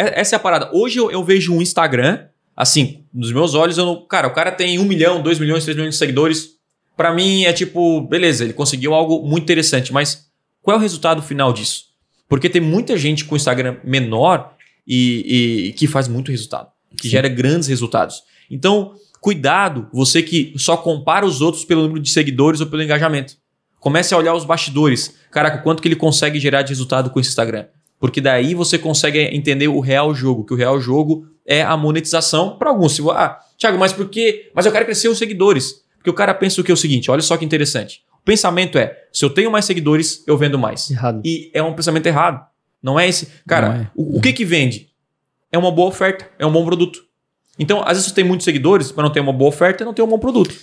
é- essa é a parada. Hoje eu, eu vejo um Instagram, assim, nos meus olhos, eu não. Cara, o cara tem um milhão, dois milhões, três milhões de seguidores. Pra mim é tipo, beleza, ele conseguiu algo muito interessante, mas qual é o resultado final disso? Porque tem muita gente com Instagram menor e, e que faz muito resultado, que Sim. gera grandes resultados. Então, cuidado, você que só compara os outros pelo número de seguidores ou pelo engajamento. Comece a olhar os bastidores. Caraca, quanto que ele consegue gerar de resultado com esse Instagram? Porque daí você consegue entender o real jogo, que o real jogo é a monetização para alguns. Se, ah, Thiago, mas por quê? Mas eu quero crescer os seguidores. Porque o cara pensa o que é o seguinte, olha só que interessante. O pensamento é, se eu tenho mais seguidores, eu vendo mais. Errado. E é um pensamento errado. Não é esse. Cara, é. O, o que que vende? É uma boa oferta, é um bom produto. Então, às vezes você tem muitos seguidores, mas não tem uma boa oferta e não tem um bom produto.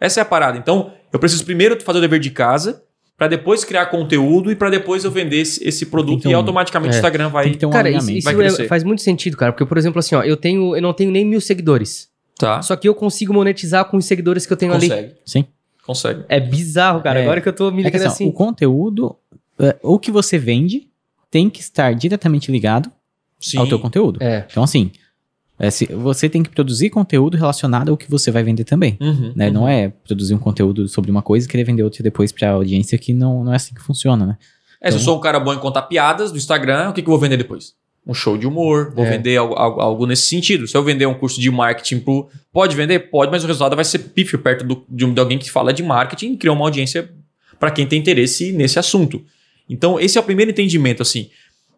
Essa é a parada. Então, eu preciso primeiro fazer o dever de casa, para depois criar conteúdo e para depois eu vender esse, esse produto e automaticamente é. o Instagram vai. Tem que ter um Cara, isso, alinhamento. isso vai é- faz muito sentido, cara. Porque, por exemplo, assim, ó, eu tenho, eu não tenho nem mil seguidores. Tá. Só que eu consigo monetizar com os seguidores que eu tenho ali. Consegue. Sim. Consegue. É bizarro, cara. É. Agora que eu tô me É ligando assim, assim. o conteúdo, é, o que você vende, tem que estar diretamente ligado Sim. ao teu conteúdo. É. Então, assim, é, se- você tem que produzir conteúdo relacionado ao que você vai vender também. Uhum, Né? uhum. Não é produzir um conteúdo sobre uma coisa e querer vender outra depois pra audiência, que não, não é assim que funciona, né? É, se eu sou um cara bom em contar piadas do Instagram, o que, que eu vou vender depois? Um show de humor, vou É. vender algo, algo- algo nesse sentido. Se eu vender um curso de marketing pro. Pode vender? Pode, mas o resultado vai ser pífio perto do- de, de alguém que fala de marketing e criar uma audiência para quem tem interesse nesse assunto. Então, esse é o primeiro entendimento, assim.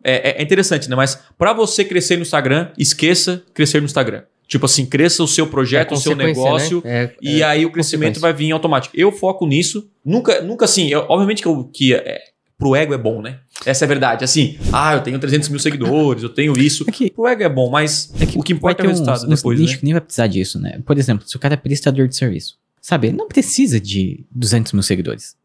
É, é- é interessante, né? Mas para você crescer no Instagram, esqueça crescer no Instagram. Tipo assim, cresça o seu projeto, É o seu consequência, negócio. né? É- E é aí o crescimento vai vir automático. Eu foco nisso. Nunca, nunca assim, eu- obviamente que, eu, que é, pro ego é bom, né? Essa é a verdade. Assim, ah, eu tenho 300 mil seguidores, eu tenho isso. É que, Pro ego é bom, mas é o que importa é o uns, resultado uns depois, nichos né? que nem vai precisar disso, né? Por exemplo, se o cara é prestador de serviço, sabe? Ele não precisa de 200 mil seguidores.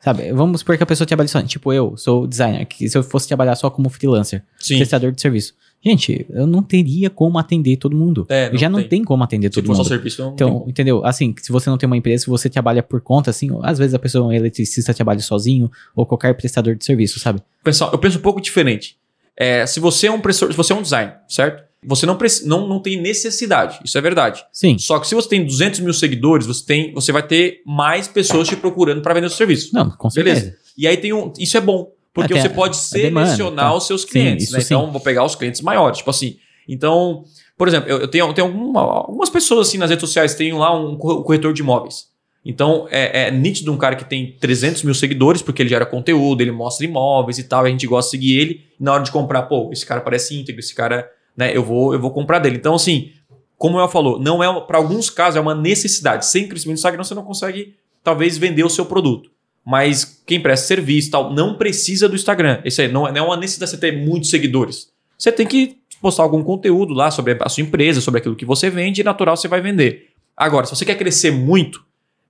Sabe? Vamos supor que a pessoa trabalha só. Tipo, eu sou designer, que se eu fosse trabalhar só como freelancer, Sim. prestador de serviço. Gente, eu não teria como atender todo mundo. É, já não tem. como atender Se todo for só mundo. serviço, não Então, entendeu? Assim, se você não tem uma empresa, se você trabalha por conta, assim, às vezes a pessoa, um eletricista, trabalha sozinho, ou qualquer prestador de serviço, sabe? Pessoal, eu penso um pouco diferente. É, se você é um professor, se você é um designer, certo? Você não, não, não tem necessidade, isso é verdade. Sim. Só que se você tem 200 mil seguidores, você, tem, você vai ter mais pessoas te procurando para vender o seu serviço. Não, com certeza. Beleza. E aí tem um. Isso é bom. Porque Até você a- pode a demanda, selecionar tá. os seus clientes. né? sim. Então, vou pegar os clientes maiores. Tipo assim. Então, por exemplo, eu, eu tenho, eu tenho alguma- algumas pessoas assim nas redes sociais, tem lá um co- corretor de imóveis. Então, é, é nítido um cara que tem 300 mil seguidores, porque ele gera conteúdo, ele mostra imóveis e tal, e a gente gosta de seguir ele. Na hora de comprar, pô, esse cara parece íntegro, esse cara, né, eu vou, eu vou comprar dele. Então, assim, como eu falou, não é para alguns casos é uma necessidade. Sem crescimento do Instagram você não consegue talvez vender o seu produto. Mas quem presta serviço tal não precisa do Instagram. Isso aí não é não é uma necessidade de você ter muitos seguidores. Você tem que postar algum conteúdo lá sobre a sua empresa, sobre aquilo que você vende, e natural você vai vender. Agora, se você quer crescer muito,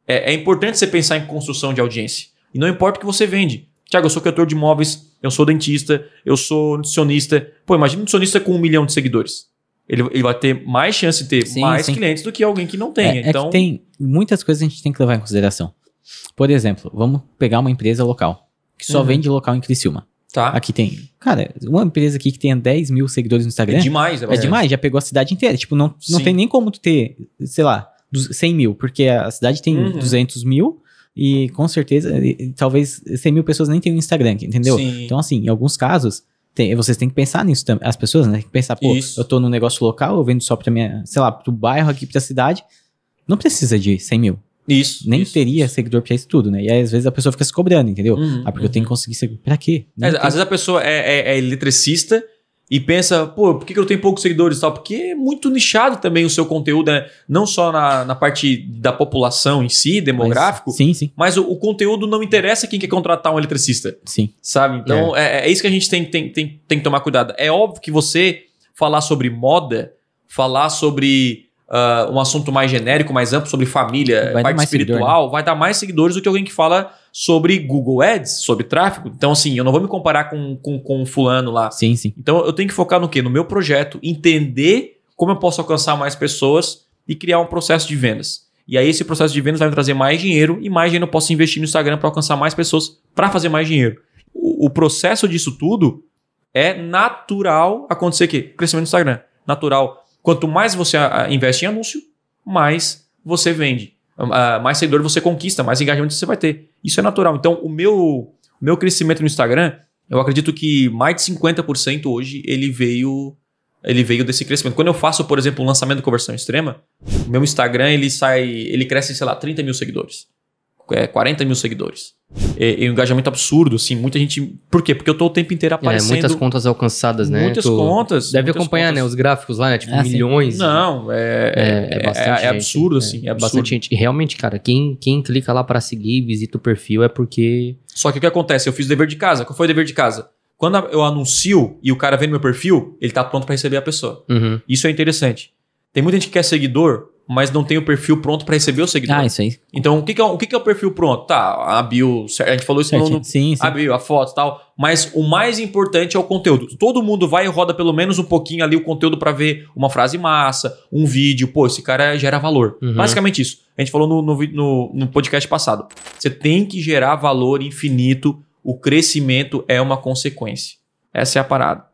é, é importante você pensar em construção de audiência. E não importa o que você vende. Tiago, eu sou corretor de imóveis, eu sou dentista, eu sou nutricionista. Pô, imagina um nutricionista com um milhão de seguidores. Ele, ele vai ter mais chance de ter Sim, mais sim. clientes do que alguém que não tenha. É, é então, que tem muitas coisas que a gente tem que levar em consideração. Por exemplo, vamos pegar uma empresa local, que só Uhum. vende local em Criciúma. tá. Aqui tem, cara, uma empresa aqui que tenha 10 mil seguidores no Instagram, É demais. é bastante. demais, já pegou a cidade inteira. Tipo, não, não Sim. tem nem como tu ter, sei lá, 100 mil, porque a cidade tem Uhum. 200 mil e com certeza, e- talvez 100 mil pessoas nem tenham Instagram, entendeu? Sim. Então, assim, em alguns casos, tem- vocês têm que pensar nisso também. As pessoas, né? Tem que pensar, pô, Isso. eu tô num negócio local, eu vendo só pra minha, sei lá, pro bairro aqui, pra cidade. Não precisa de 100 mil. Isso. Nem isso, teria isso. seguidor pra isso tudo, né? E aí, às vezes, a pessoa fica se cobrando, entendeu? Uhum, ah, porque eu tenho que conseguir seguidor. Pra quê? É, às vezes a pessoa é, é- é eletricista e pensa, pô, por que que eu tenho poucos seguidores e tal? Porque é muito nichado também o seu conteúdo, né? Não só na, na parte da população em si, demográfico, Mas- sim, sim, mas o, o conteúdo não interessa quem quer contratar um eletricista, sim. sabe? Então é, é isso que a gente tem, tem, tem, tem que tomar cuidado. É óbvio que você falar sobre moda, falar sobre ah, um assunto mais genérico, mais amplo, sobre família, Vai parte mais seguidor, espiritual, vai dar mais seguidores do que alguém que fala sobre Google Ads, sobre tráfego. Então, assim, eu não vou me comparar com, com, com o fulano lá. Sim, sim. Então eu tenho que focar no quê? No meu projeto, entender como eu posso alcançar mais pessoas e criar um processo de vendas. E aí esse processo de vendas vai me trazer mais dinheiro e mais dinheiro eu posso investir no Instagram para alcançar mais pessoas para fazer mais dinheiro. O, o processo disso tudo É natural acontecer o quê? Crescimento do Instagram. Natural. Quanto mais você ah, investe em anúncio, mais você vende. Ah, mais seguidor você conquista, mais engajamento você vai ter. Isso é natural. Então, o meu, meu crescimento no Instagram, eu acredito que mais de 50% hoje ele veio ele veio desse crescimento. Quando eu faço, por exemplo, um lançamento de conversão extrema, o meu Instagram ele sai, ele cresce, sei lá, 30 mil seguidores. É, 40 mil seguidores. É, é um engajamento absurdo, assim, muita gente. Por quê? Porque eu tô o tempo inteiro É, aparecendo. muitas contas alcançadas, né? Muitas Tu contas. Deve muitas acompanhar, contas. né? Os gráficos lá, né? Tipo, Ah, sim. milhões. Não, é, É, é bastante é, gente, absurdo, é, assim. É absurdo. Bastante gente. E realmente, cara, quem, quem clica lá pra seguir e visita o perfil é porque. Só que o que acontece? Eu fiz o dever de casa. Qual foi o dever de casa? Quando eu anuncio e o cara vê no meu perfil, ele tá pronto para receber a pessoa. Uhum. Isso é interessante. Tem muita gente que quer seguidor, mas não tem o perfil pronto para receber o seguidor. Ah, isso aí. Então, o que, que é, o que, que é o perfil pronto? Tá, a bio, a gente falou isso no, Sim, sim. a bio, a foto e tal. Mas o mais importante é o conteúdo. Todo mundo vai e roda pelo menos um pouquinho ali o conteúdo para ver uma frase massa, um vídeo. Pô, esse cara gera valor. Uhum. Basicamente isso. A gente falou no, no, no podcast passado. Você tem que gerar valor infinito. O crescimento é uma consequência. Essa é a parada.